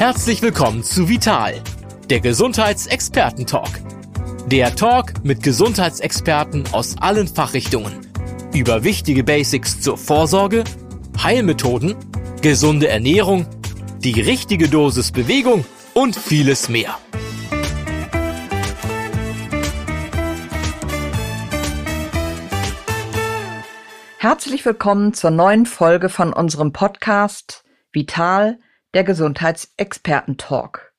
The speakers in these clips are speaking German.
Herzlich willkommen zu Vital, der Gesundheitsexperten-Talk. Der Talk mit Gesundheitsexperten aus allen Fachrichtungen über wichtige Basics zur Vorsorge, Heilmethoden, gesunde Ernährung, die richtige Dosis Bewegung und vieles mehr. Herzlich willkommen zur neuen Folge von unserem Podcast Vital, der Gesundheitsexperten-Talk.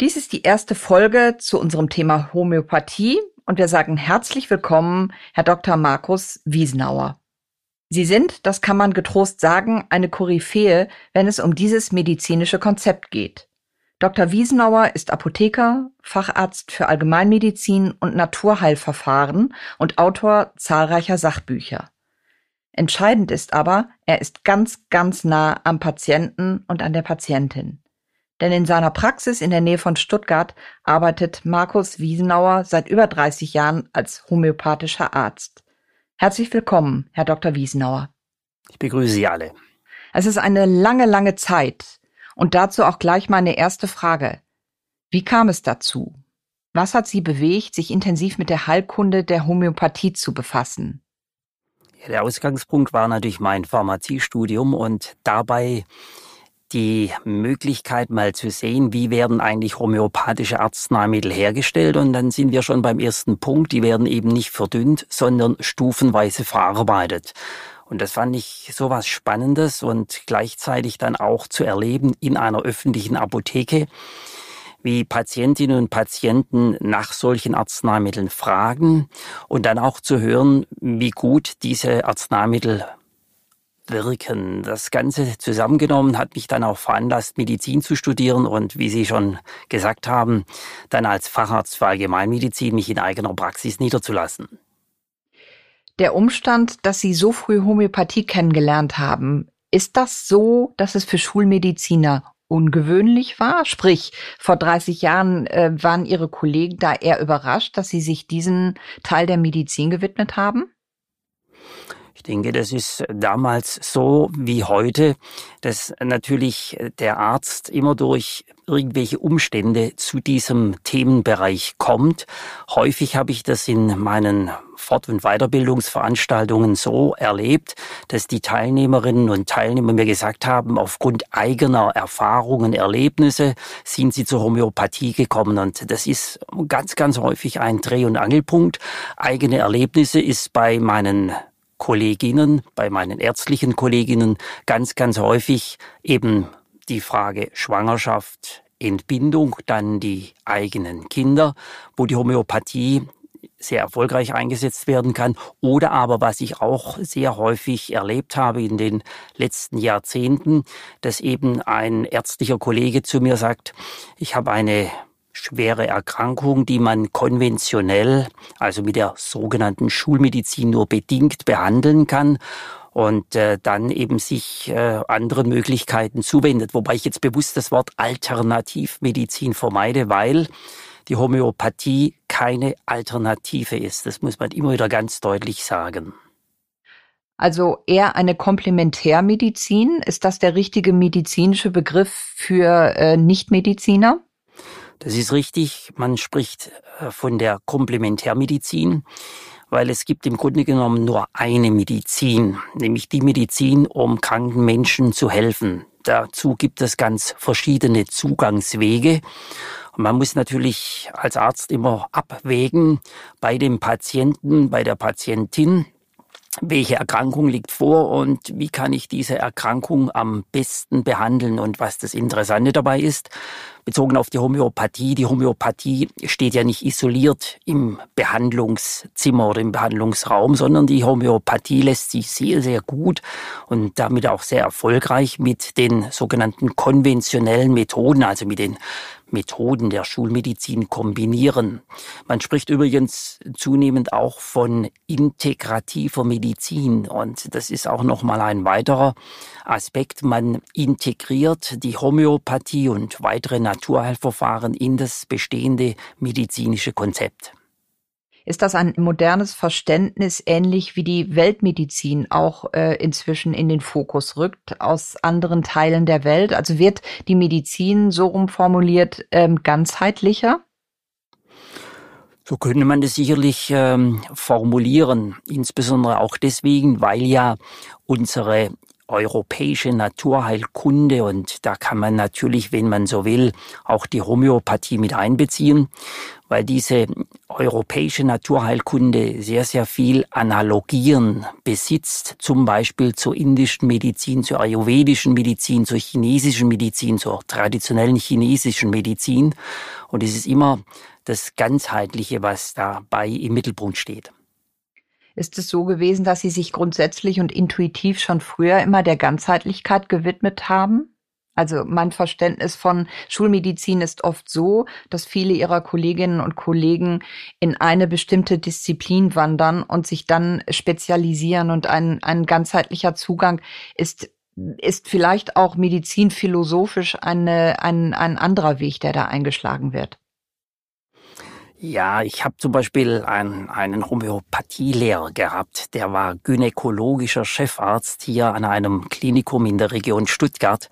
Dies ist die erste Folge zu unserem Thema Homöopathie und wir sagen herzlich willkommen, Herr Dr. Markus Wiesenauer. Sie sind, das kann man getrost sagen, eine Koryphäe, wenn es um dieses medizinische Konzept geht. Dr. Wiesenauer ist Apotheker, Facharzt für Allgemeinmedizin und Naturheilverfahren und Autor zahlreicher Sachbücher. Entscheidend ist aber, er ist ganz, ganz nah am Patienten und an der Patientin. Denn in seiner Praxis in der Nähe von Stuttgart arbeitet Markus Wiesenauer seit über 30 Jahren als homöopathischer Arzt. Herzlich willkommen, Herr Dr. Wiesenauer. Ich begrüße Sie alle. Es ist eine lange, lange Zeit. Und dazu auch gleich meine erste Frage. Wie kam es dazu? Was hat Sie bewegt, sich intensiv mit der Heilkunde der Homöopathie zu befassen? Der Ausgangspunkt war natürlich mein Pharmaziestudium und dabei die Möglichkeit mal zu sehen, wie werden eigentlich homöopathische Arzneimittel hergestellt. Und dann sind wir schon beim ersten Punkt, die werden eben nicht verdünnt, sondern stufenweise verarbeitet. Und das fand ich so was Spannendes und gleichzeitig dann auch zu erleben in einer öffentlichen Apotheke, wie Patientinnen und Patienten nach solchen Arzneimitteln fragen und dann auch zu hören, wie gut diese Arzneimittel wirken. Das Ganze zusammengenommen hat mich dann auch veranlasst, Medizin zu studieren und, wie Sie schon gesagt haben, dann als Facharzt für Allgemeinmedizin mich in eigener Praxis niederzulassen. Der Umstand, dass Sie so früh Homöopathie kennengelernt haben, ist das so, dass es für Schulmediziner ungewöhnlich war? Sprich, vor 30 Jahren äh, waren Ihre Kollegen da eher überrascht, dass Sie sich diesen Teil der Medizin gewidmet haben? Ich denke, das ist damals so wie heute, dass natürlich der Arzt immer durch irgendwelche Umstände zu diesem Themenbereich kommt. Häufig habe ich das in meinen Fort- und Weiterbildungsveranstaltungen so erlebt, dass die Teilnehmerinnen und Teilnehmer mir gesagt haben, aufgrund eigener Erfahrungen, Erlebnisse sind sie zur Homöopathie gekommen. Und das ist ganz, ganz häufig ein Dreh- und Angelpunkt. Eigene Erlebnisse ist bei meinen Kolleginnen, bei meinen ärztlichen Kolleginnen ganz, ganz häufig eben die Frage Schwangerschaft, Entbindung, dann die eigenen Kinder, wo die Homöopathie sehr erfolgreich eingesetzt werden kann. Oder aber, was ich auch sehr häufig erlebt habe in den letzten Jahrzehnten, dass eben ein ärztlicher Kollege zu mir sagt, ich habe eine schwere Erkrankung, die man konventionell, also mit der sogenannten Schulmedizin nur bedingt behandeln kann und äh, dann eben sich äh, anderen Möglichkeiten zuwendet. Wobei ich jetzt bewusst das Wort Alternativmedizin vermeide, weil die Homöopathie keine Alternative ist. Das muss man immer wieder ganz deutlich sagen. Also eher eine Komplementärmedizin. Ist das der richtige medizinische Begriff für äh, Nichtmediziner? Das ist richtig. Man spricht äh, von der Komplementärmedizin, weil es gibt im Grunde genommen nur eine Medizin, nämlich die Medizin, um kranken Menschen zu helfen. Dazu gibt es ganz verschiedene Zugangswege. Und man muss natürlich als Arzt immer abwägen bei dem Patienten, bei der Patientin, welche Erkrankung liegt vor und wie kann ich diese Erkrankung am besten behandeln. Und was das Interessante dabei ist, bezogen auf die Homöopathie. Die Homöopathie steht ja nicht isoliert im Behandlungszimmer oder im Behandlungsraum, sondern die Homöopathie lässt sich sehr, sehr gut und damit auch sehr erfolgreich mit den sogenannten konventionellen Methoden, also mit den Methoden der Schulmedizin kombinieren. Man spricht übrigens zunehmend auch von integrativer Medizin und das ist auch nochmal ein weiterer Aspekt. Man integriert die Homöopathie und weitere Naturheilverfahren in das bestehende medizinische Konzept. Ist das ein modernes Verständnis, ähnlich wie die Weltmedizin auch äh, inzwischen in den Fokus rückt aus anderen Teilen der Welt? Also wird die Medizin so rumformuliert ähm, ganzheitlicher? So könnte man das sicherlich ähm, formulieren, insbesondere auch deswegen, weil ja unsere europäische Naturheilkunde und da kann man natürlich, wenn man so will, auch die Homöopathie mit einbeziehen, weil diese europäische Naturheilkunde sehr, sehr viel Analogien besitzt, zum Beispiel zur indischen Medizin, zur ayurvedischen Medizin, zur chinesischen Medizin, zur traditionellen chinesischen Medizin. Und es ist immer das Ganzheitliche, was dabei im Mittelpunkt steht. Ist es so gewesen, dass Sie sich grundsätzlich und intuitiv schon früher immer der Ganzheitlichkeit gewidmet haben? Also mein Verständnis von Schulmedizin ist oft so, dass viele ihrer Kolleginnen und Kollegen in eine bestimmte Disziplin wandern und sich dann spezialisieren und ein, ein ganzheitlicher Zugang ist ist vielleicht auch medizinphilosophisch eine, ein, ein anderer Weg, der da eingeschlagen wird. Ja, ich habe zum Beispiel einen, einen Homöopathielehrer gehabt, der war gynäkologischer Chefarzt hier an einem Klinikum in der Region Stuttgart.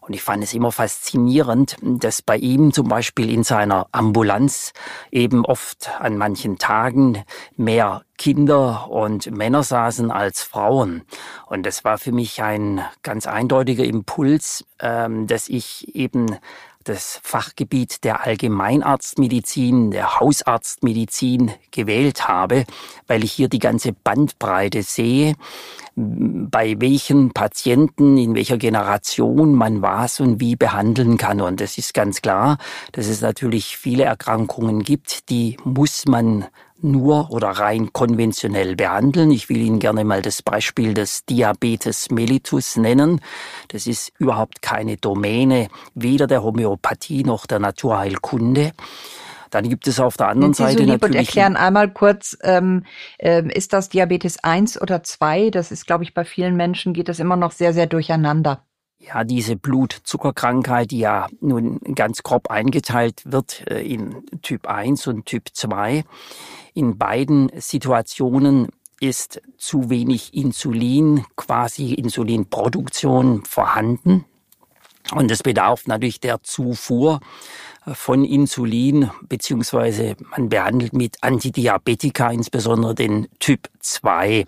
Und ich fand es immer faszinierend, dass bei ihm zum Beispiel in seiner Ambulanz eben oft an manchen Tagen mehr Kinder und Männer saßen als Frauen. Und das war für mich ein ganz eindeutiger Impuls, ähm, dass ich eben das Fachgebiet der Allgemeinarztmedizin, der Hausarztmedizin gewählt habe, weil ich hier die ganze Bandbreite sehe, bei welchen Patienten, in welcher Generation man was und wie behandeln kann. Und es ist ganz klar, dass es natürlich viele Erkrankungen gibt, die muss man nur oder rein konventionell behandeln. Ich will Ihnen gerne mal das Beispiel des Diabetes mellitus nennen. Das ist überhaupt keine Domäne weder der Homöopathie noch der Naturheilkunde. Dann gibt es auf der anderen Seite so lieb natürlich. Und erklären einmal kurz, ähm, äh, ist das Diabetes 1 oder 2? Das ist, glaube ich, bei vielen Menschen geht das immer noch sehr, sehr durcheinander. Ja, diese Blutzuckerkrankheit, die ja nun ganz grob eingeteilt wird äh, in Typ 1 und Typ 2. In beiden Situationen ist zu wenig Insulin, quasi Insulinproduktion vorhanden. Und es bedarf natürlich der Zufuhr von Insulin, beziehungsweise man behandelt mit Antidiabetika, insbesondere den Typ 2.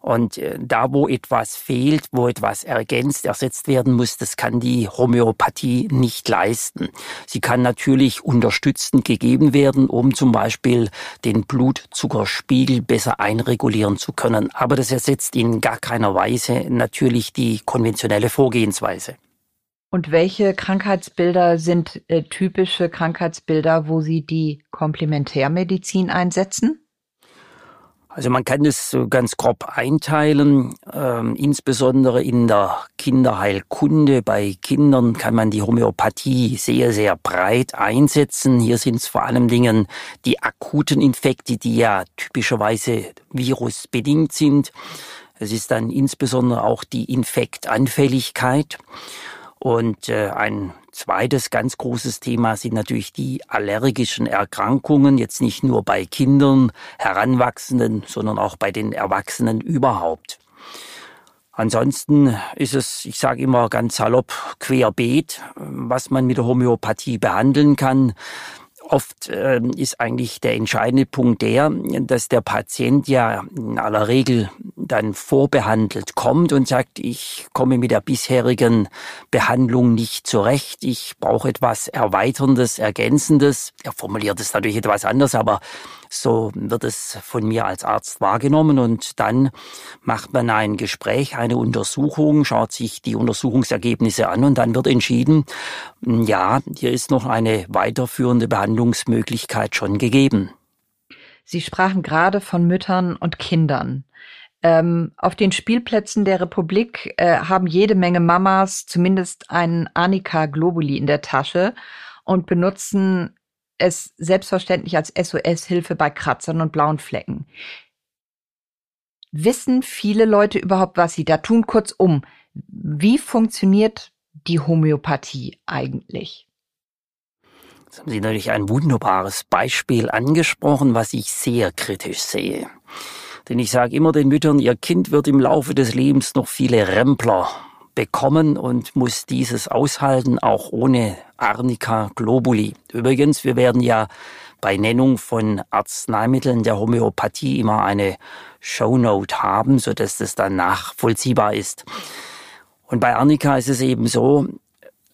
Und äh, da, wo etwas fehlt, wo etwas ergänzt, ersetzt werden muss, das kann die Homöopathie nicht leisten. Sie kann natürlich unterstützend gegeben werden, um zum Beispiel den Blutzuckerspiegel besser einregulieren zu können. Aber das ersetzt in gar keiner Weise natürlich die konventionelle Vorgehensweise. Und welche Krankheitsbilder sind äh, typische Krankheitsbilder, wo Sie die Komplementärmedizin einsetzen? Also man kann es ganz grob einteilen, ähm, insbesondere in der Kinderheilkunde. Bei Kindern kann man die Homöopathie sehr, sehr breit einsetzen. Hier sind es vor allem Dingen die akuten Infekte, die ja typischerweise virusbedingt sind. Es ist dann insbesondere auch die Infektanfälligkeit. Und äh, ein zweites ganz großes Thema sind natürlich die allergischen Erkrankungen, jetzt nicht nur bei Kindern, Heranwachsenden, sondern auch bei den Erwachsenen überhaupt. Ansonsten ist es, ich sage immer ganz salopp, querbeet, was man mit der Homöopathie behandeln kann. Oft äh, ist eigentlich der entscheidende Punkt der, dass der Patient ja in aller Regel dann vorbehandelt kommt und sagt, ich komme mit der bisherigen Behandlung nicht zurecht, ich brauche etwas Erweiterndes, Ergänzendes. Er formuliert es natürlich etwas anders, aber so wird es von mir als Arzt wahrgenommen und dann macht man ein Gespräch, eine Untersuchung, schaut sich die Untersuchungsergebnisse an und dann wird entschieden, ja, hier ist noch eine weiterführende Behandlungsmöglichkeit schon gegeben. Sie sprachen gerade von Müttern und Kindern. Ähm, auf den Spielplätzen der Republik äh, haben jede Menge Mamas zumindest einen Anika Globuli in der Tasche und benutzen es selbstverständlich als SOS-Hilfe bei Kratzern und blauen Flecken. Wissen viele Leute überhaupt, was sie da tun? Kurzum, wie funktioniert die Homöopathie eigentlich? Jetzt haben Sie natürlich ein wunderbares Beispiel angesprochen, was ich sehr kritisch sehe. Denn ich sage immer den Müttern, ihr Kind wird im Laufe des Lebens noch viele Rempler bekommen und muss dieses aushalten, auch ohne Arnica globuli. Übrigens, wir werden ja bei Nennung von Arzneimitteln der Homöopathie immer eine Shownote haben, so dass das dann nachvollziehbar ist. Und bei Arnica ist es eben so,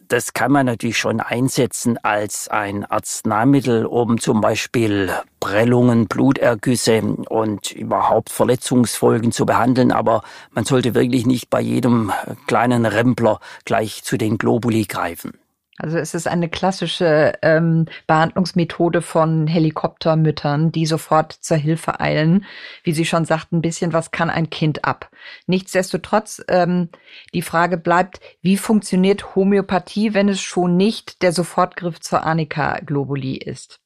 das kann man natürlich schon einsetzen als ein Arzneimittel, um zum Beispiel Prellungen, Blutergüsse und überhaupt Verletzungsfolgen zu behandeln. Aber man sollte wirklich nicht bei jedem kleinen Rempler gleich zu den Globuli greifen. Also es ist eine klassische ähm, Behandlungsmethode von Helikoptermüttern, die sofort zur Hilfe eilen. Wie Sie schon sagten, ein bisschen was kann ein Kind ab. Nichtsdestotrotz, ähm, die Frage bleibt, wie funktioniert Homöopathie, wenn es schon nicht der Sofortgriff zur Arnika globuli ist?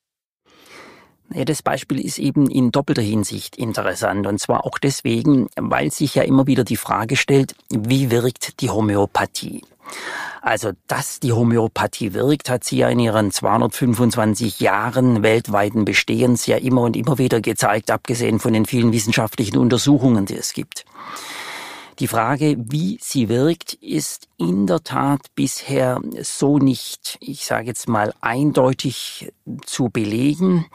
Ja, das Beispiel ist eben in doppelter Hinsicht interessant. Und zwar auch deswegen, weil sich ja immer wieder die Frage stellt, wie wirkt die Homöopathie? Also, dass die Homöopathie wirkt, hat sie ja in ihren 225 Jahren weltweiten Bestehens ja immer und immer wieder gezeigt, abgesehen von den vielen wissenschaftlichen Untersuchungen, die es gibt. Die Frage, wie sie wirkt, ist in der Tat bisher so nicht, ich sage jetzt mal, eindeutig zu belegen.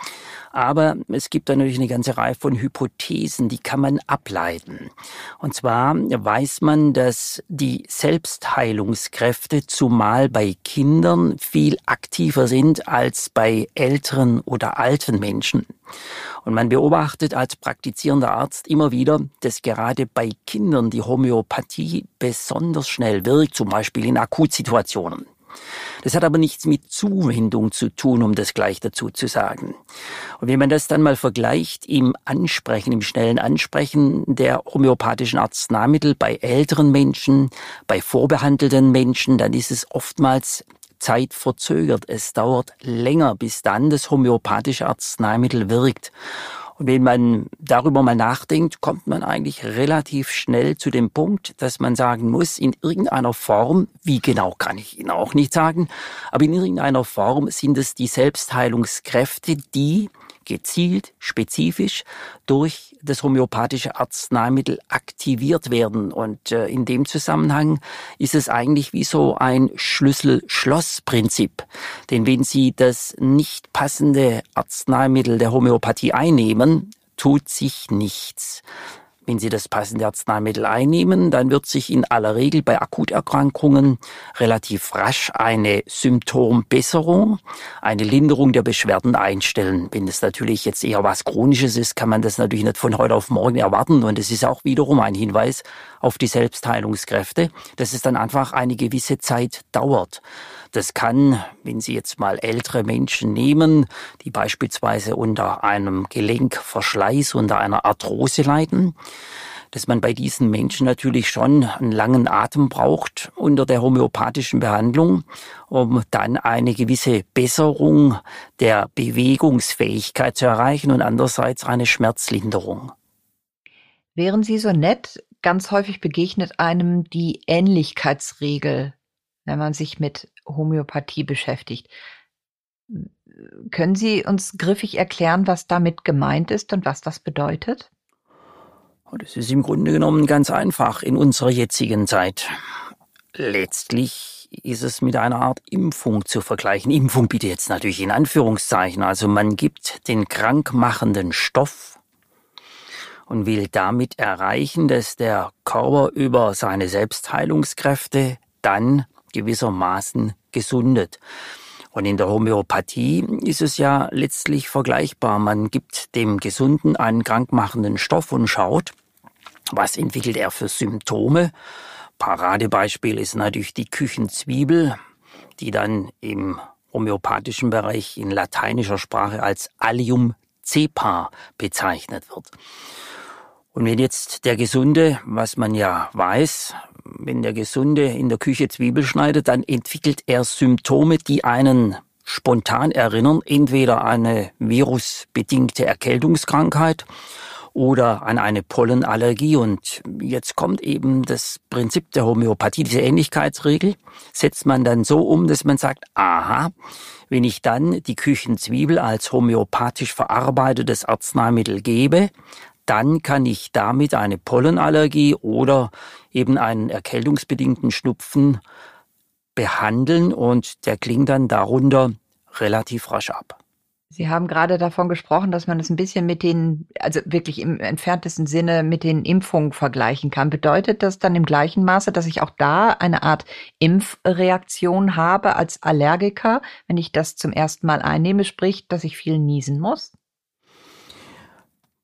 Aber es gibt da natürlich eine ganze Reihe von Hypothesen, die kann man ableiten. Und zwar weiß man, dass die Selbstheilungskräfte zumal bei Kindern viel aktiver sind als bei älteren oder alten Menschen. Und man beobachtet als praktizierender Arzt immer wieder, dass gerade bei Kindern die Homöopathie besonders schnell wirkt, zum Beispiel in Akutsituationen. Das hat aber nichts mit Zuwendung zu tun, um das gleich dazu zu sagen. Und wenn man das dann mal vergleicht im Ansprechen, im schnellen Ansprechen der homöopathischen Arzneimittel bei älteren Menschen, bei vorbehandelten Menschen, dann ist es oftmals Zeit verzögert. Es dauert länger, bis dann das homöopathische Arzneimittel wirkt. Und wenn man darüber mal nachdenkt, kommt man eigentlich relativ schnell zu dem Punkt, dass man sagen muss, in irgendeiner Form, wie genau kann ich Ihnen auch nicht sagen, aber in irgendeiner Form sind es die Selbstheilungskräfte, die gezielt, spezifisch durch das homöopathische Arzneimittel aktiviert werden. Und äh, in dem Zusammenhang ist es eigentlich wie so ein Schlüssel-Schloss-Prinzip. Denn wenn Sie das nicht passende Arzneimittel der Homöopathie einnehmen, tut sich nichts. Wenn Sie das passende Arzneimittel einnehmen, dann wird sich in aller Regel bei Akuterkrankungen relativ rasch eine Symptombesserung, eine Linderung der Beschwerden einstellen. Wenn es natürlich jetzt eher was Chronisches ist, kann man das natürlich nicht von heute auf morgen erwarten. Und es ist auch wiederum ein Hinweis auf die Selbstheilungskräfte, dass es dann einfach eine gewisse Zeit dauert. Das kann, wenn Sie jetzt mal ältere Menschen nehmen, die beispielsweise unter einem Gelenkverschleiß, unter einer Arthrose leiden, dass man bei diesen Menschen natürlich schon einen langen Atem braucht unter der homöopathischen Behandlung, um dann eine gewisse Besserung der Bewegungsfähigkeit zu erreichen und andererseits eine Schmerzlinderung. Wären Sie so nett, ganz häufig begegnet einem die Ähnlichkeitsregel, wenn man sich mit Homöopathie beschäftigt. Können Sie uns griffig erklären, was damit gemeint ist und was das bedeutet? Oh, das ist im Grunde genommen ganz einfach in unserer jetzigen Zeit. Letztlich ist es mit einer Art Impfung zu vergleichen. Impfung bitte jetzt natürlich in Anführungszeichen. Also man gibt den krankmachenden Stoff und will damit erreichen, dass der Körper über seine Selbstheilungskräfte dann gewissermaßen gesundet. Und in der Homöopathie ist es ja letztlich vergleichbar. Man gibt dem Gesunden einen krankmachenden Stoff und schaut, was entwickelt er für Symptome. Paradebeispiel ist natürlich die Küchenzwiebel, die dann im homöopathischen Bereich in lateinischer Sprache als Allium cepa bezeichnet wird. Und wenn jetzt der Gesunde, was man ja weiß, wenn der Gesunde in der Küche Zwiebel schneidet, dann entwickelt er Symptome, die einen spontan erinnern, entweder eine virusbedingte Erkältungskrankheit oder an eine Pollenallergie. Und jetzt kommt eben das Prinzip der Homöopathie, diese Ähnlichkeitsregel, setzt man dann so um, dass man sagt, aha, wenn ich dann die Küchenzwiebel als homöopathisch verarbeitetes Arzneimittel gebe, dann kann ich damit eine Pollenallergie oder eben einen erkältungsbedingten Schnupfen behandeln und der klingt dann darunter relativ rasch ab. Sie haben gerade davon gesprochen, dass man es ein bisschen mit den, also wirklich im entferntesten Sinne mit den Impfungen vergleichen kann. Bedeutet das dann im gleichen Maße, dass ich auch da eine Art Impfreaktion habe als Allergiker, wenn ich das zum ersten Mal einnehme, sprich, dass ich viel niesen muss?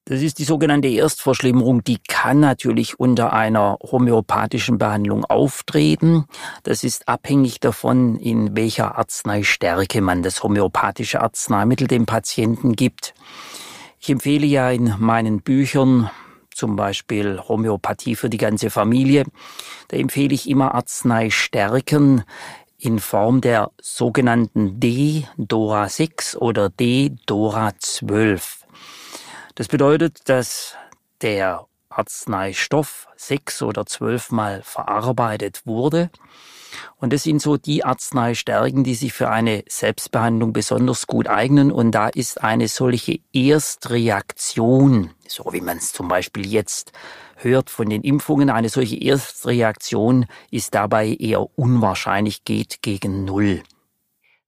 Das ist die sogenannte Erstverschlimmerung, die kann natürlich unter einer homöopathischen Behandlung auftreten. Das ist abhängig davon, in welcher Arzneistärke man das homöopathische Arzneimittel dem Patienten gibt. Ich empfehle ja in meinen Büchern zum Beispiel Homöopathie für die ganze Familie. Da empfehle ich immer Arzneistärken in Form der sogenannten D-Dora 6 oder D-Dora 12. Das bedeutet, dass der Arzneistoff sechs oder zwölfmal verarbeitet wurde. Und das sind so die Arzneistärken, die sich für eine Selbstbehandlung besonders gut eignen. Und da ist eine solche Erstreaktion, so wie man es zum Beispiel jetzt hört von den Impfungen, eine solche Erstreaktion ist dabei eher unwahrscheinlich, geht gegen Null.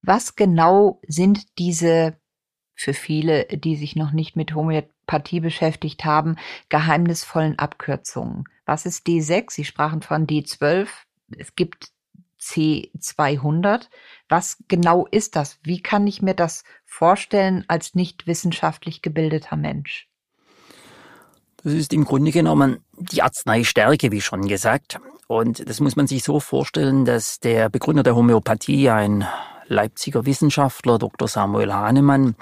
Was genau sind diese für viele, die sich noch nicht mit Homöopathie beschäftigt haben, geheimnisvollen Abkürzungen. Was ist D6? Sie sprachen von D12. Es gibt C200. Was genau ist das? Wie kann ich mir das vorstellen als nicht wissenschaftlich gebildeter Mensch? Das ist im Grunde genommen die Arzneistärke, wie schon gesagt. Und das muss man sich so vorstellen, dass der Begründer der Homöopathie ein Leipziger Wissenschaftler Dr. Samuel Hahnemann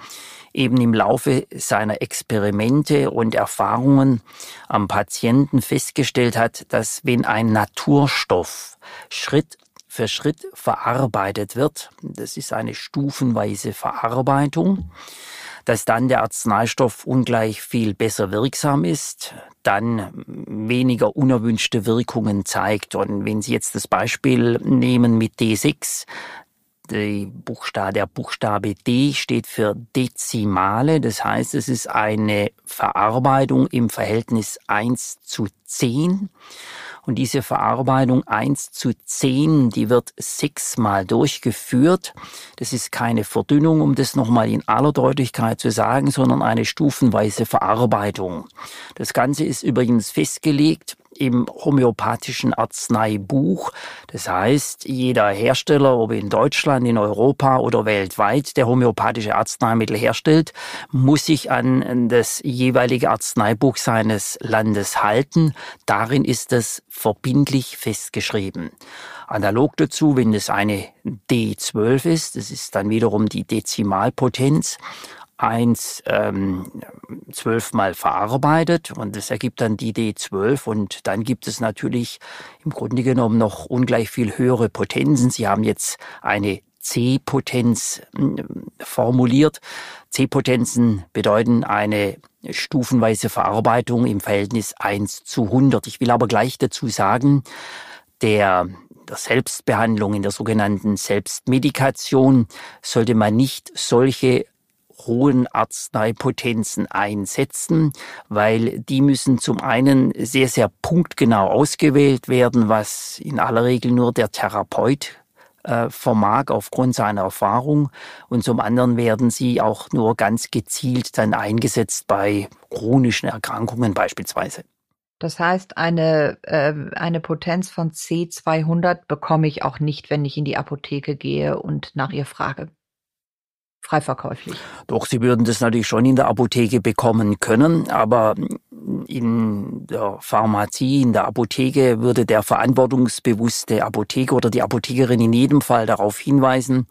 eben im Laufe seiner Experimente und Erfahrungen am Patienten festgestellt hat, dass wenn ein Naturstoff Schritt für Schritt verarbeitet wird, das ist eine stufenweise Verarbeitung, dass dann der Arzneistoff ungleich viel besser wirksam ist, dann weniger unerwünschte Wirkungen zeigt. Und wenn Sie jetzt das Beispiel nehmen mit D6, die Buchstabe, der Buchstabe D steht für Dezimale, das heißt, es ist eine Verarbeitung im Verhältnis 1 zu 10. Und diese Verarbeitung 1 zu 10, die wird sechsmal durchgeführt. Das ist keine Verdünnung, um das nochmal in aller Deutlichkeit zu sagen, sondern eine stufenweise Verarbeitung. Das Ganze ist übrigens festgelegt im homöopathischen Arzneibuch. Das heißt, jeder Hersteller, ob in Deutschland, in Europa oder weltweit, der homöopathische Arzneimittel herstellt, muss sich an das jeweilige Arzneibuch seines Landes halten. Darin ist es verbindlich festgeschrieben. Analog dazu, wenn es eine D12 ist, das ist dann wiederum die Dezimalpotenz, eins ähm, zwölfmal verarbeitet und das ergibt dann die D12 und dann gibt es natürlich im Grunde genommen noch ungleich viel höhere Potenzen. Sie haben jetzt eine C-Potenz hm, formuliert. C-Potenzen bedeuten eine stufenweise Verarbeitung im Verhältnis 1 zu 100. Ich will aber gleich dazu sagen, der der Selbstbehandlung, in der sogenannten Selbstmedikation, sollte man nicht solche hohen Arzneipotenzen einsetzen, weil die müssen zum einen sehr, sehr punktgenau ausgewählt werden, was in aller Regel nur der Therapeut äh, vermag aufgrund seiner Erfahrung und zum anderen werden sie auch nur ganz gezielt dann eingesetzt bei chronischen Erkrankungen beispielsweise. Das heißt, eine, äh, eine Potenz von C200 bekomme ich auch nicht, wenn ich in die Apotheke gehe und nach ihr frage frei verkäuflich. Doch, Sie würden das natürlich schon in der Apotheke bekommen können, aber in der Pharmazie, in der Apotheke würde der verantwortungsbewusste Apotheker oder die Apothekerin in jedem Fall darauf hinweisen,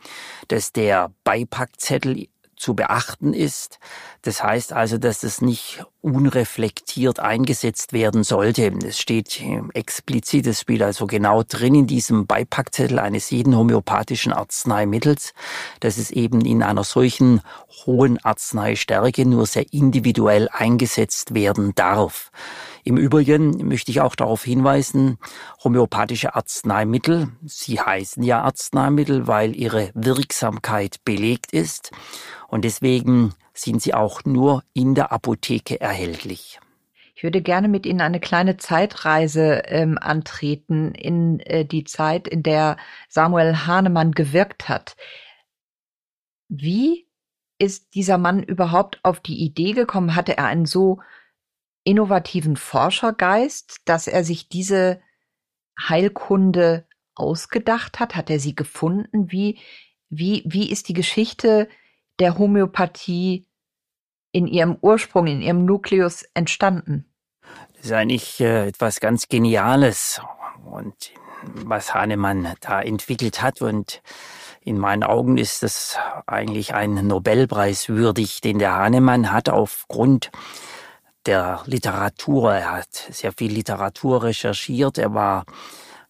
dass der Beipackzettel zu beachten ist. Das heißt also, dass es nicht unreflektiert eingesetzt werden sollte. Es steht explizit, es steht also genau drin in diesem Beipackzettel eines jeden homöopathischen Arzneimittels, dass es eben in einer solchen hohen Arzneistärke nur sehr individuell eingesetzt werden darf. Im Übrigen möchte ich auch darauf hinweisen, homöopathische Arzneimittel, sie heißen ja Arzneimittel, weil ihre Wirksamkeit belegt ist und deswegen sind sie auch nur in der Apotheke erhältlich. Ich würde gerne mit Ihnen eine kleine Zeitreise ähm, antreten in äh, die Zeit, in der Samuel Hahnemann gewirkt hat. Wie ist dieser Mann überhaupt auf die Idee gekommen? Hatte er einen so innovativen Forschergeist, dass er sich diese Heilkunde ausgedacht hat? Hat er sie gefunden? Wie, wie, wie ist die Geschichte der Homöopathie in ihrem Ursprung, in ihrem Nukleus entstanden? Das ist eigentlich äh, etwas ganz Geniales und was Hahnemann da entwickelt hat und in meinen Augen ist das eigentlich ein Nobelpreis würdig, den der Hahnemann hat aufgrund der Literatur. Er hat sehr viel Literatur recherchiert. Er war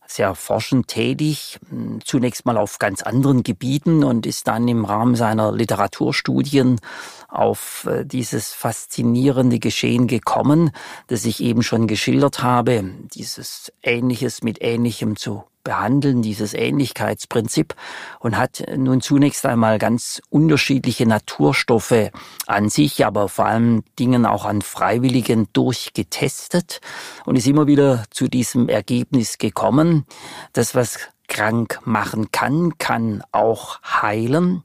sehr forschend tätig, zunächst mal auf ganz anderen Gebieten und ist dann im Rahmen seiner Literaturstudien auf äh, dieses faszinierende Geschehen gekommen, das ich eben schon geschildert habe, dieses Ähnliches mit Ähnlichem zu behandeln, dieses Ähnlichkeitsprinzip, und hat nun zunächst einmal ganz unterschiedliche Naturstoffe an sich, aber vor allem Dingen auch an Freiwilligen durchgetestet und ist immer wieder zu diesem Ergebnis gekommen, dass was krank machen kann, kann auch heilen.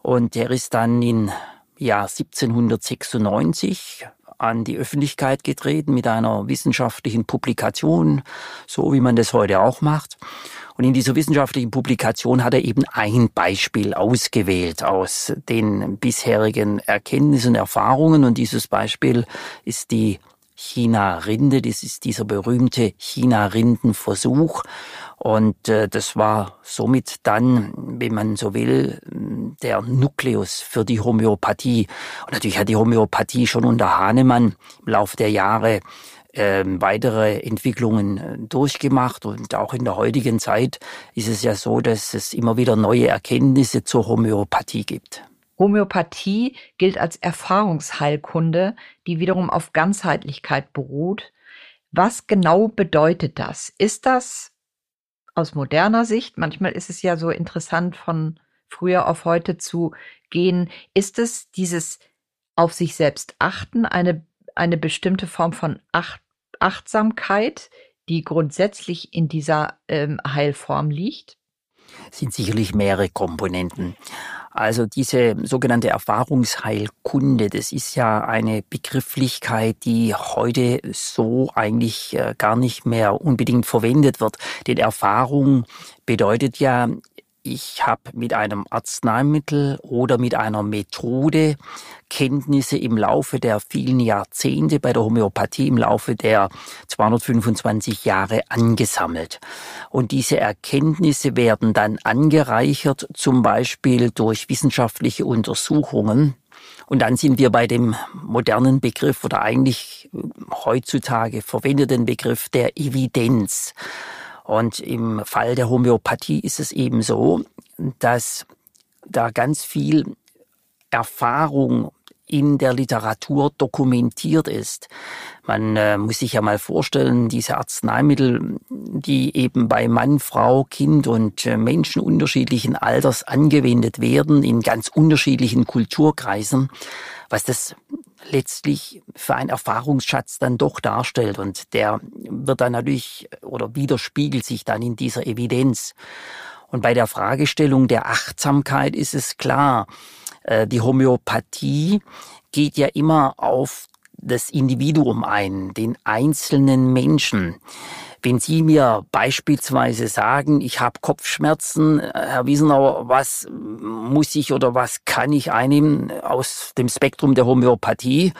Und er ist dann in Jahr 1796 an die Öffentlichkeit getreten mit einer wissenschaftlichen Publikation, so wie man das heute auch macht. Und in dieser wissenschaftlichen Publikation hat er eben ein Beispiel ausgewählt aus den bisherigen Erkenntnissen und Erfahrungen. Und dieses Beispiel ist die China-Rinde. Das ist dieser berühmte China-Rinden-Versuch. Und äh, das war somit dann, wenn man so will, der Nukleus für die Homöopathie. Und natürlich hat die Homöopathie schon unter Hahnemann im Laufe der Jahre äh, weitere Entwicklungen äh, durchgemacht. Und auch in der heutigen Zeit ist es ja so, dass es immer wieder neue Erkenntnisse zur Homöopathie gibt. Homöopathie gilt als Erfahrungsheilkunde, die wiederum auf Ganzheitlichkeit beruht. Was genau bedeutet das? Ist das aus moderner Sicht, manchmal ist es ja so interessant von früher auf heute zu gehen, ist es dieses auf sich selbst achten, eine, eine bestimmte Form von Acht, Achtsamkeit, die grundsätzlich in dieser ähm, Heilform liegt? Sind sicherlich mehrere Komponenten. Also diese sogenannte Erfahrungsheilkunde, das ist ja eine Begrifflichkeit, die heute so eigentlich äh, gar nicht mehr unbedingt verwendet wird. Denn Erfahrung bedeutet ja, ich habe mit einem Arzneimittel oder mit einer Methode Kenntnisse im Laufe der vielen Jahrzehnte bei der Homöopathie im Laufe der 225 Jahre angesammelt. Und diese Erkenntnisse werden dann angereichert, zum Beispiel durch wissenschaftliche Untersuchungen. Und dann sind wir bei dem modernen Begriff oder eigentlich heutzutage verwendeten Begriff der Evidenz. Und im Fall der Homöopathie ist es eben so, dass da ganz viel Erfahrung in der Literatur dokumentiert ist. Man äh, muss sich ja mal vorstellen, diese Arzneimittel, die eben bei Mann, Frau, Kind und äh, Menschen unterschiedlichen Alters angewendet werden, in ganz unterschiedlichen Kulturkreisen, was das letztlich für einen Erfahrungsschatz dann doch darstellt. Und der wird dann natürlich oder widerspiegelt sich dann in dieser Evidenz. Und bei der Fragestellung der Achtsamkeit ist es klar, die Homöopathie geht ja immer auf das Individuum ein, den einzelnen Menschen. Wenn Sie mir beispielsweise sagen, ich habe Kopfschmerzen, Herr Wiesenauer, was muss ich oder was kann ich einnehmen aus dem Spektrum der Homöopathie,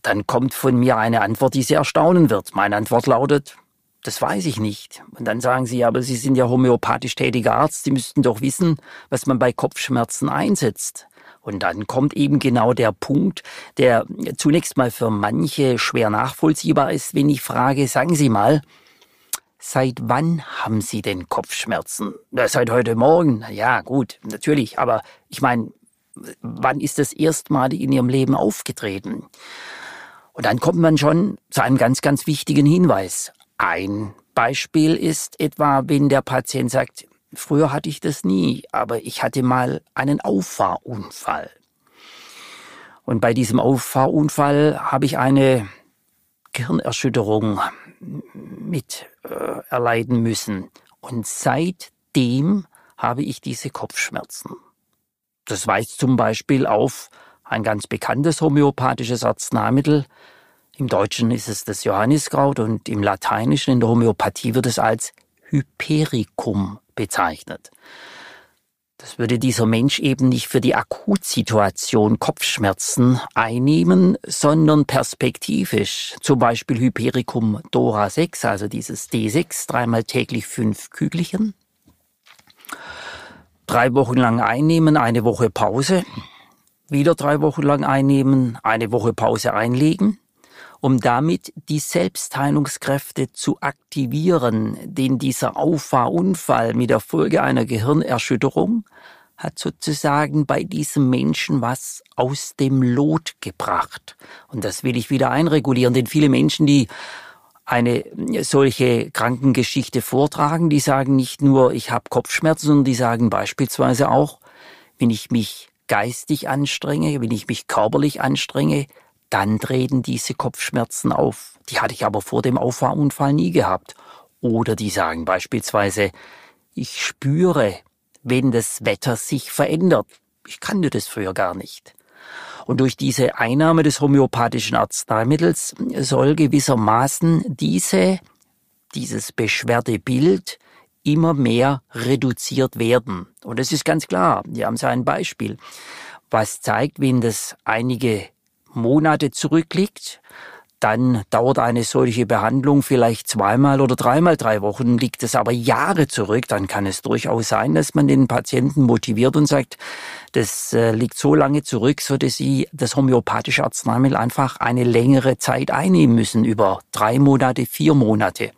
dann kommt von mir eine Antwort, die Sie erstaunen wird. Meine Antwort lautet, das weiß ich nicht. Und dann sagen Sie, aber Sie sind ja homöopathisch tätiger Arzt, Sie müssten doch wissen, was man bei Kopfschmerzen einsetzt. Und dann kommt eben genau der Punkt, der zunächst mal für manche schwer nachvollziehbar ist, wenn ich frage, sagen Sie mal, seit wann haben Sie denn Kopfschmerzen? Seit heute Morgen. Ja, gut, natürlich, aber ich meine, wann ist das erstmal in Ihrem Leben aufgetreten? Und dann kommt man schon zu einem ganz, ganz wichtigen Hinweis. Ein Beispiel ist etwa, wenn der Patient sagt, Früher hatte ich das nie, aber ich hatte mal einen Auffahrunfall. Und bei diesem Auffahrunfall habe ich eine Gehirnerschütterung mit äh, erleiden müssen. Und seitdem habe ich diese Kopfschmerzen. Das weist zum Beispiel auf ein ganz bekanntes homöopathisches Arzneimittel. Im Deutschen ist es das Johanniskraut und im Lateinischen in der Homöopathie wird es als Hypericum bezeichnet. Das würde dieser Mensch eben nicht für die Akutsituation Kopfschmerzen einnehmen, sondern perspektivisch. Zum Beispiel Hypericum Dora 6, also dieses D6, dreimal täglich fünf Kügelchen. Drei Wochen lang einnehmen, eine Woche Pause. Wieder drei Wochen lang einnehmen, eine Woche Pause einlegen um damit die Selbstheilungskräfte zu aktivieren, denn dieser Auffahrunfall mit der Folge einer Gehirnerschütterung hat sozusagen bei diesem Menschen was aus dem Lot gebracht. Und das will ich wieder einregulieren, denn viele Menschen, die eine solche Krankengeschichte vortragen, die sagen nicht nur, ich habe Kopfschmerzen, sondern die sagen beispielsweise auch, wenn ich mich geistig anstrenge, wenn ich mich körperlich anstrenge, dann treten diese Kopfschmerzen auf. Die hatte ich aber vor dem Auffahrunfall nie gehabt. Oder die sagen beispielsweise, ich spüre, wenn das Wetter sich verändert. Ich kannte das früher gar nicht. Und durch diese Einnahme des homöopathischen Arzneimittels soll gewissermaßen diese, dieses Beschwerdebild immer mehr reduziert werden. Und es ist ganz klar, hier haben Sie ein Beispiel, was zeigt, wenn das einige Monate zurückliegt, dann dauert eine solche Behandlung vielleicht zweimal oder dreimal drei Wochen. Liegt es aber Jahre zurück, dann kann es durchaus sein, dass man den Patienten motiviert und sagt, das äh, liegt so lange zurück, so dass sie das homöopathische Arzneimittel einfach eine längere Zeit einnehmen müssen, über drei Monate, vier Monate.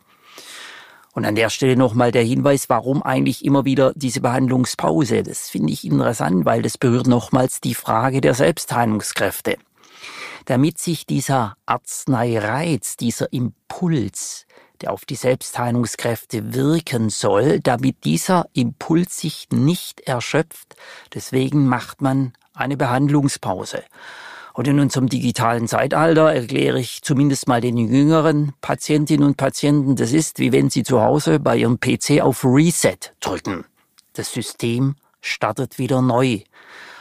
Und an der Stelle nochmal der Hinweis, warum eigentlich immer wieder diese Behandlungspause. Das finde ich interessant, weil das berührt nochmals die Frage der Selbstheilungskräfte damit sich dieser Arzneireiz, dieser Impuls, der auf die Selbstheilungskräfte wirken soll, damit dieser Impuls sich nicht erschöpft. Deswegen macht man eine Behandlungspause. Und in unserem digitalen Zeitalter erkläre ich zumindest mal den jüngeren Patientinnen und Patienten, das ist wie wenn sie zu Hause bei ihrem PC auf Reset drücken. Das System startet wieder neu.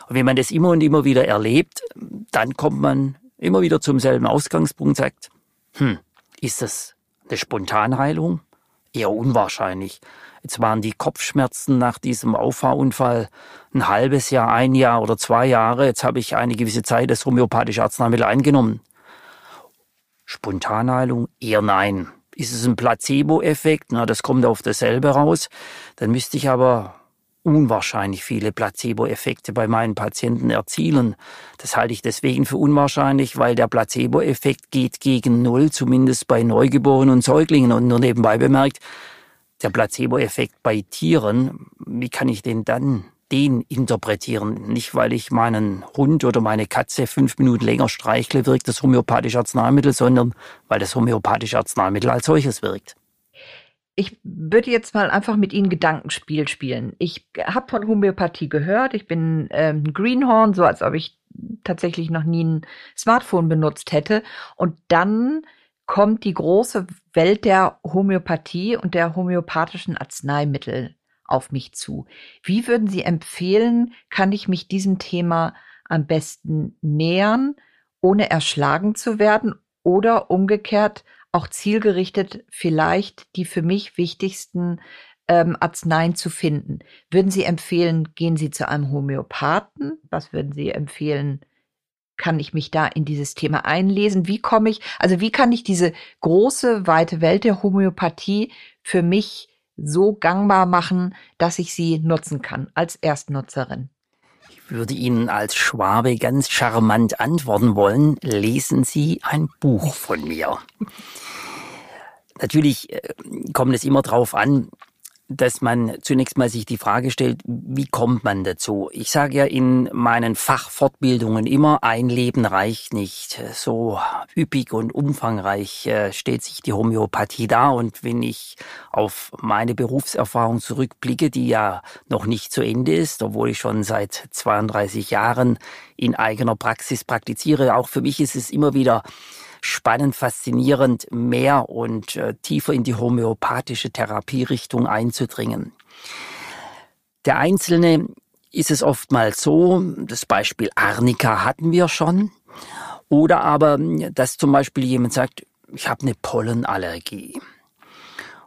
Und wenn man das immer und immer wieder erlebt, dann kommt man immer wieder zum selben Ausgangspunkt sagt, hm, ist das eine Spontanheilung? Eher unwahrscheinlich. Jetzt waren die Kopfschmerzen nach diesem Auffahrunfall ein halbes Jahr, ein Jahr oder zwei Jahre. Jetzt habe ich eine gewisse Zeit das homöopathische Arzneimittel eingenommen. Spontanheilung? Eher nein. Ist es ein Placebo-Effekt? Na, das kommt auf dasselbe raus. Dann müsste ich aber unwahrscheinlich viele Placebo-Effekte bei meinen Patienten erzielen. Das halte ich deswegen für unwahrscheinlich, weil der Placebo-Effekt geht gegen Null, zumindest bei Neugeborenen und Säuglingen. Und nur nebenbei bemerkt, der Placebo-Effekt bei Tieren, wie kann ich den dann den interpretieren? Nicht, weil ich meinen Hund oder meine Katze fünf Minuten länger streichle, wirkt das homöopathische Arzneimittel, sondern weil das homöopathische Arzneimittel als solches wirkt ich würde jetzt mal einfach mit Ihnen Gedankenspiel spielen. Ich habe von Homöopathie gehört. Ich bin ähm, Greenhorn, so als ob ich tatsächlich noch nie ein Smartphone benutzt hätte. Und dann kommt die große Welt der Homöopathie und der homöopathischen Arzneimittel auf mich zu. Wie würden Sie empfehlen, kann ich mich diesem Thema am besten nähern, ohne erschlagen zu werden oder umgekehrt auch zielgerichtet vielleicht die für mich wichtigsten ähm, Arzneien zu finden. Würden Sie empfehlen, gehen Sie zu einem Homöopathen? Was würden Sie empfehlen? Kann ich mich da in dieses Thema einlesen? Wie komme ich, also wie kann ich diese große, weite Welt der Homöopathie für mich so gangbar machen, dass ich sie nutzen kann als Erstnutzerin? Würde Ihnen als Schwabe ganz charmant antworten wollen, lesen Sie ein Buch von mir. Natürlich äh, kommt es immer darauf an, dass man zunächst mal sich die Frage stellt, wie kommt man dazu? Ich sage ja in meinen Fachfortbildungen immer, ein Leben reicht nicht. So üppig und umfangreich äh, stellt sich die Homöopathie dar. Und wenn ich auf meine Berufserfahrung zurückblicke, die ja noch nicht zu Ende ist, obwohl ich schon seit 32 Jahren in eigener Praxis praktiziere, auch für mich ist es immer wieder spannend, faszinierend, mehr und äh, tiefer in die homöopathische Therapierichtung einzudringen. Der Einzelne ist es oftmals so, das Beispiel Arnika hatten wir schon, oder aber, dass zum Beispiel jemand sagt, ich habe eine Pollenallergie.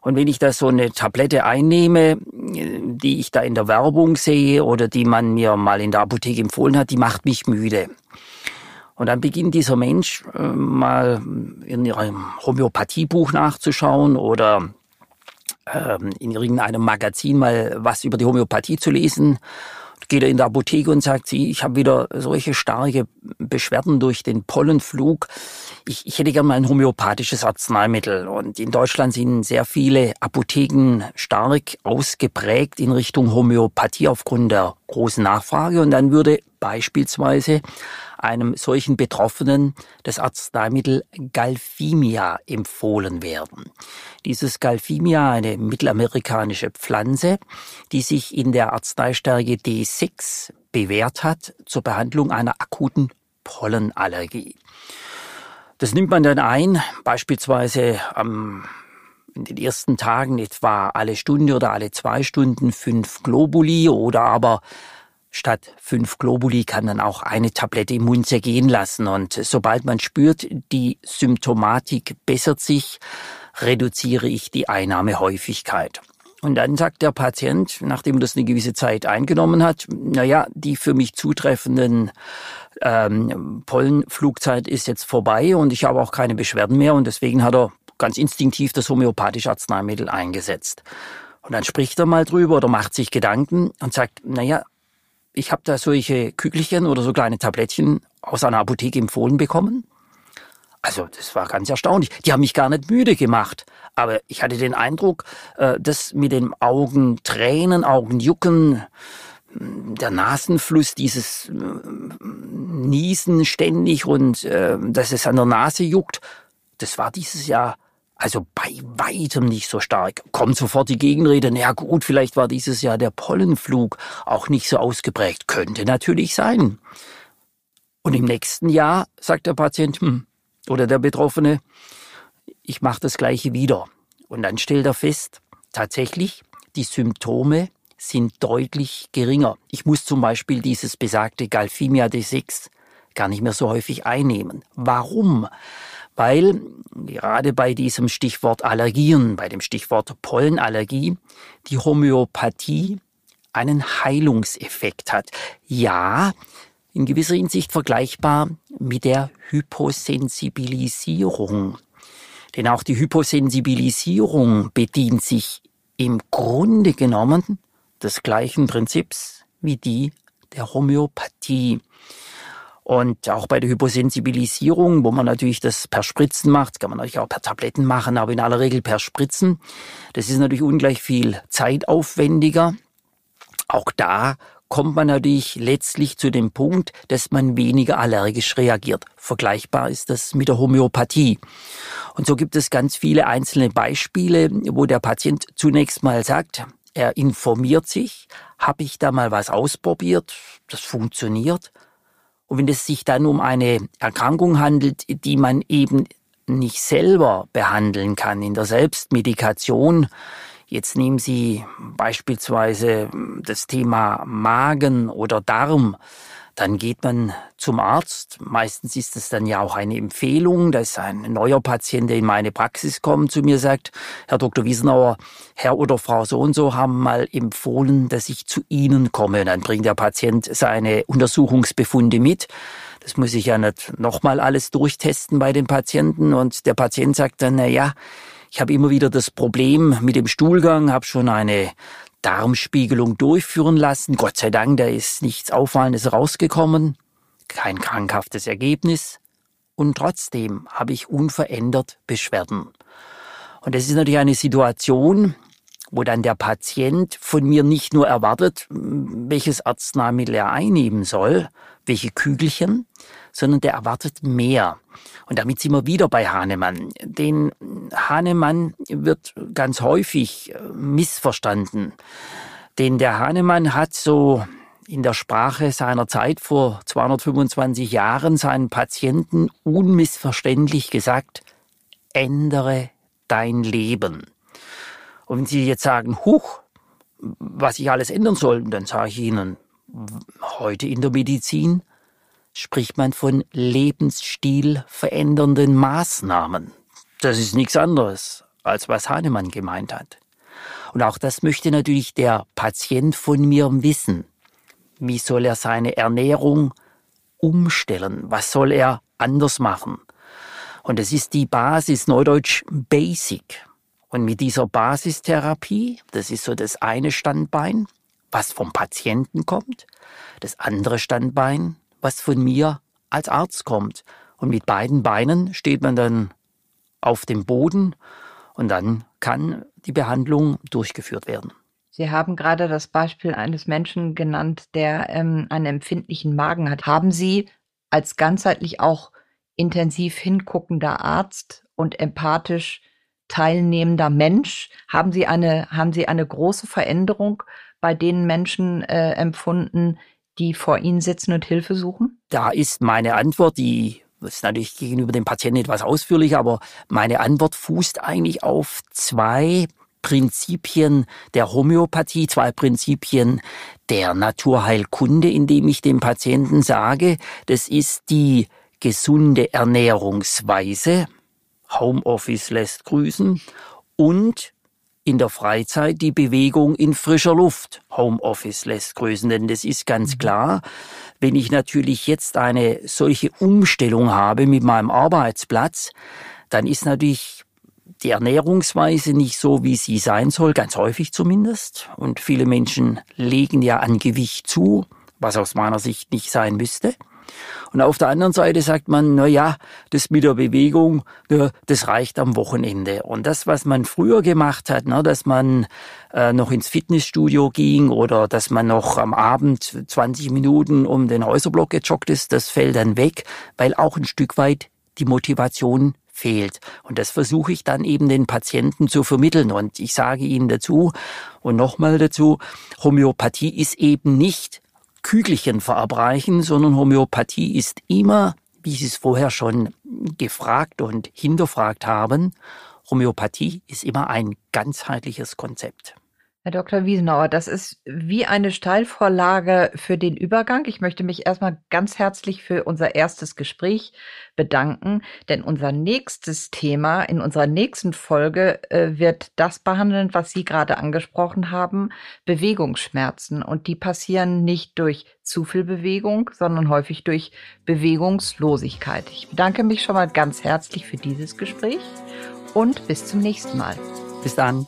Und wenn ich da so eine Tablette einnehme, die ich da in der Werbung sehe oder die man mir mal in der Apotheke empfohlen hat, die macht mich müde. Und dann beginnt dieser Mensch äh, mal in ihrem Homöopathiebuch nachzuschauen oder ähm, in irgendeinem Magazin mal was über die Homöopathie zu lesen. Geht er in der Apotheke und sagt sie, ich habe wieder solche starke Beschwerden durch den Pollenflug. Ich, ich hätte gerne mal ein homöopathisches Arzneimittel. Und in Deutschland sind sehr viele Apotheken stark ausgeprägt in Richtung Homöopathie aufgrund der großen Nachfrage. Und dann würde beispielsweise einem solchen Betroffenen das Arzneimittel Galphimia empfohlen werden. Dieses Galphimia, eine mittelamerikanische Pflanze, die sich in der Arzneistärke D6 bewährt hat zur Behandlung einer akuten Pollenallergie. Das nimmt man dann ein, beispielsweise am in den ersten Tagen etwa alle Stunde oder alle zwei Stunden fünf Globuli oder aber Statt fünf Globuli kann dann auch eine Tablette im Mund zergehen lassen. Und sobald man spürt, die Symptomatik bessert sich, reduziere ich die Einnahmehäufigkeit. Und dann sagt der Patient, nachdem er das eine gewisse Zeit eingenommen hat, naja, die für mich zutreffenden ähm, Pollenflugzeit ist jetzt vorbei und ich habe auch keine Beschwerden mehr und deswegen hat er ganz instinktiv das homöopathische Arzneimittel eingesetzt. Und dann spricht er mal drüber oder macht sich Gedanken und sagt, naja, ich habe da solche Kügelchen oder so kleine Tablettchen aus einer Apotheke empfohlen bekommen. Also das war ganz erstaunlich. Die haben mich gar nicht müde gemacht. Aber ich hatte den Eindruck, äh, dass mit den Augen Tränen, Augenjucken, hm, der Nasenfluss, dieses äh, Niesen ständig und äh, dass es an der Nase juckt, das war dieses Jahr also bei weitem nicht so stark. Kommt sofort die Gegenrede, na gut, vielleicht war dieses Jahr der Pollenflug auch nicht so ausgeprägt. Könnte natürlich sein. Und im nächsten Jahr sagt der Patient hm, oder der Betroffene, ich mache das gleiche wieder. Und dann stellt er fest, tatsächlich, die Symptome sind deutlich geringer. Ich muss zum Beispiel dieses besagte Galphimia D6 gar nicht mehr so häufig einnehmen. Warum? Weil gerade bei diesem Stichwort Allergien, bei dem Stichwort Pollenallergie, die Homöopathie einen Heilungseffekt hat. Ja, in gewisser Hinsicht vergleichbar mit der Hyposensibilisierung. Denn auch die Hyposensibilisierung bedient sich im Grunde genommen des gleichen Prinzips wie die der Homöopathie. Und auch bei der Hyposensibilisierung, wo man natürlich das per Spritzen macht, kann man natürlich auch per Tabletten machen, aber in aller Regel per Spritzen. Das ist natürlich ungleich viel zeitaufwendiger. Auch da kommt man natürlich letztlich zu dem Punkt, dass man weniger allergisch reagiert. Vergleichbar ist das mit der Homöopathie. Und so gibt es ganz viele einzelne Beispiele, wo der Patient zunächst mal sagt, er informiert sich, habe ich da mal was ausprobiert, das funktioniert, und wenn es sich dann um eine Erkrankung handelt, die man eben nicht selber behandeln kann in der Selbstmedikation, jetzt nehmen Sie beispielsweise das Thema Magen oder Darm, dann geht man zum Arzt. Meistens ist es dann ja auch eine Empfehlung, dass ein neuer Patient, der in meine Praxis kommt, zu mir sagt, Herr Dr. Wiesenauer, Herr oder Frau so und so haben mal empfohlen, dass ich zu Ihnen komme. Und dann bringt der Patient seine Untersuchungsbefunde mit. Das muss ich ja nicht nochmal alles durchtesten bei den Patienten. Und der Patient sagt dann, na ja, ich habe immer wieder das Problem mit dem Stuhlgang, habe schon eine Darmspiegelung durchführen lassen. Gott sei Dank, da ist nichts Auffallendes rausgekommen, kein krankhaftes Ergebnis. Und trotzdem habe ich unverändert Beschwerden. Und das ist natürlich eine Situation, wo dann der Patient von mir nicht nur erwartet, welches Arzneimittel er einnehmen soll, welche Kügelchen, sondern der erwartet mehr. Und damit sind wir wieder bei Hahnemann. Den Hahnemann wird ganz häufig äh, missverstanden. Denn der Hahnemann hat so in der Sprache seiner Zeit vor 225 Jahren seinen Patienten unmissverständlich gesagt, ändere dein Leben. Und wenn Sie jetzt sagen, huch, was ich alles ändern soll, dann sage ich Ihnen, heute in der Medizin spricht man von lebensstilverändernden Maßnahmen. Das ist nichts anderes, als was Hahnemann gemeint hat. Und auch das möchte natürlich der Patient von mir wissen. Wie soll er seine Ernährung umstellen? Was soll er anders machen? Und das ist die Basis, neudeutsch Basic. Und mit dieser Basistherapie, das ist so das eine Standbein, was vom Patienten kommt, das andere Standbein, was von mir als Arzt kommt. Und mit beiden Beinen steht man dann auf dem Boden und dann kann die Behandlung durchgeführt werden. Sie haben gerade das Beispiel eines Menschen genannt, der ähm, einen empfindlichen Magen hat. Haben Sie als ganzheitlich auch intensiv hinguckender Arzt und empathisch teilnehmender Mensch, haben Sie eine, haben Sie eine große Veränderung bei den Menschen äh, empfunden, die vor Ihnen sitzen und Hilfe suchen? Da ist meine Antwort, die ist natürlich gegenüber dem Patienten etwas ausführlicher, aber meine Antwort fußt eigentlich auf zwei Prinzipien der Homöopathie, zwei Prinzipien der Naturheilkunde, indem ich dem Patienten sage, das ist die gesunde Ernährungsweise, Homeoffice lässt grüßen, und in der Freizeit die Bewegung in frischer Luft. Homeoffice lässt grüßen, denn das ist ganz mhm. klar. Wenn ich natürlich jetzt eine solche Umstellung habe mit meinem Arbeitsplatz, dann ist natürlich die Ernährungsweise nicht so, wie sie sein soll, ganz häufig zumindest. Und viele Menschen legen ja an Gewicht zu, was aus meiner Sicht nicht sein müsste. Und auf der anderen Seite sagt man, na ja, das mit der Bewegung, das reicht am Wochenende. Und das, was man früher gemacht hat, dass man äh, noch ins Fitnessstudio ging oder dass man noch am Abend 20 Minuten um den Häuserblock gejoggt ist, das fällt dann weg, weil auch ein Stück weit die Motivation fehlt. Und das versuche ich dann eben den Patienten zu vermitteln. Und ich sage ihnen dazu und nochmal dazu, Homöopathie ist eben nicht Kügelchen verabreichen, sondern Homöopathie ist immer, wie Sie es vorher schon gefragt und hinterfragt haben, Homöopathie ist immer ein ganzheitliches Konzept. Herr Dr. Wiesenauer, das ist wie eine Steilvorlage für den Übergang. Ich möchte mich erstmal ganz herzlich für unser erstes Gespräch bedanken, denn unser nächstes Thema in unserer nächsten Folge äh, wird das behandeln, was Sie gerade angesprochen haben, Bewegungsschmerzen. Und die passieren nicht durch zu viel Bewegung, sondern häufig durch Bewegungslosigkeit. Ich bedanke mich schon mal ganz herzlich für dieses Gespräch und bis zum nächsten Mal. Bis dann.